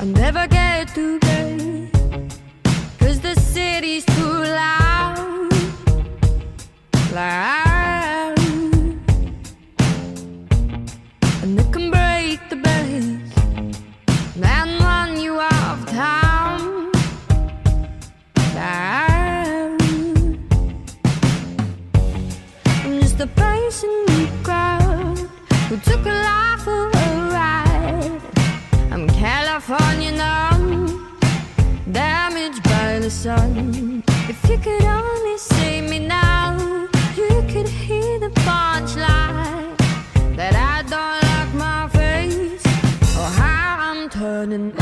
I never get to bed. Cause the city's too loud. Loud. And it can break the base. And run you out of town. Loud. I'm just a face in the crowd who took a life for the sun. If you could only see me now, you could hear the punchline that I don't like my face or how I'm turning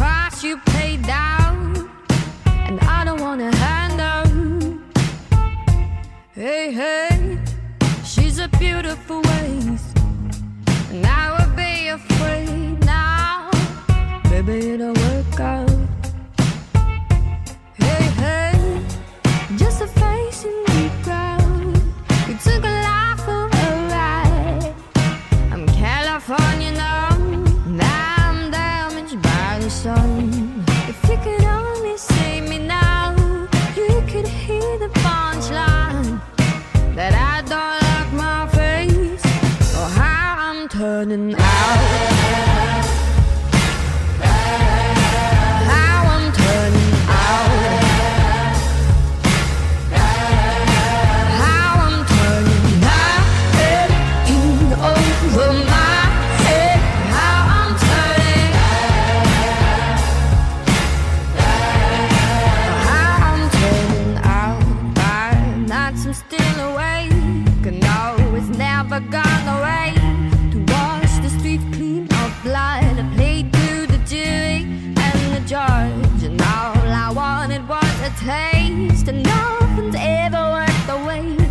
price you pay down, and I don't wanna hand out. Hey, hey, she's a beautiful waste. And I would be afraid I'm turning out. How judge. And all I wanted was a taste. And nothing's ever worth the wait.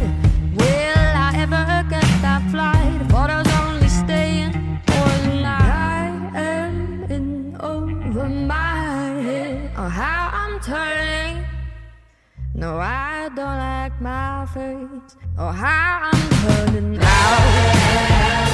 Will I ever get that flight? Photos only staying one night. I am in over my head. Oh, how I'm turning. No, I don't like my face or how I'm turning out.